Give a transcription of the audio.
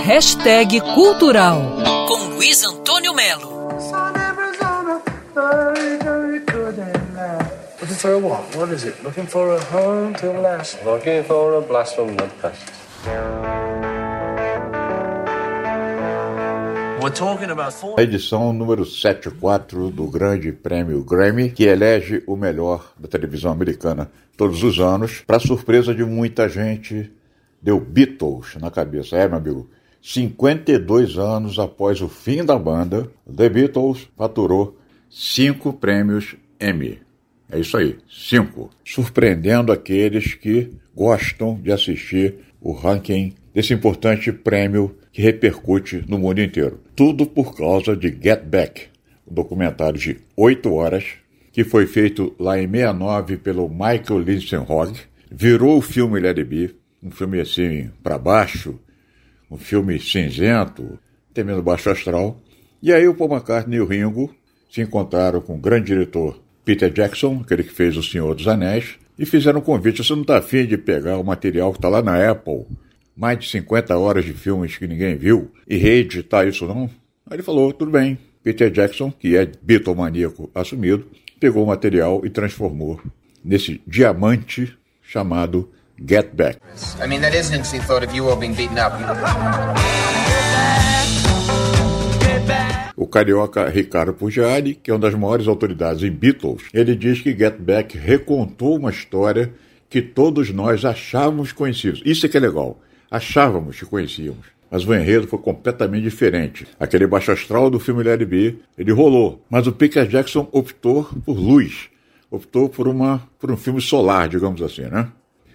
Hashtag Cultural com Luiz Antônio Melo. Looking for a what? What is it? Looking for a home to last. Looking for a blast from the past. A edição número 74 do Grande Prêmio Grammy, que elege o melhor da televisão americana todos os anos, para surpresa de muita gente, deu Beatles na cabeça. É, meu amigo, 52 anos após o fim da banda, The Beatles faturou cinco prêmios Emmy. É isso aí, cinco. Surpreendendo aqueles que gostam de assistir o ranking desse importante prêmio que repercute no mundo inteiro. Tudo por causa de Get Back, um documentário de oito horas que foi feito lá em 69 pelo Michael Linsenhog, virou o filme Let Be, um filme assim para baixo, um filme cinzento, temendo baixo astral. E aí o Paul McCartney e o Ringo se encontraram com o grande diretor Peter Jackson, aquele que fez O Senhor dos Anéis, e fizeram um convite. Você não está afim de pegar o material que está lá na Apple, mais de 50 horas de filmes que ninguém viu, e reeditar isso não? Aí ele falou, tudo bem. Peter Jackson, que é bitomaníaco assumido, pegou o material e transformou nesse diamante chamado Get Back. I mean, that is an interesting thought of you all being beaten up. O carioca Ricardo Pugiari, que é uma das maiores autoridades em Beatles, ele diz que Get Back recontou uma história que todos nós achávamos conhecidos. Isso é que é legal. Achávamos que conhecíamos. Mas o enredo foi completamente diferente. Aquele baixo astral do filme Larry B, ele rolou. Mas o Peter Jackson optou por luz. Optou por, uma, por um filme solar, digamos assim, né?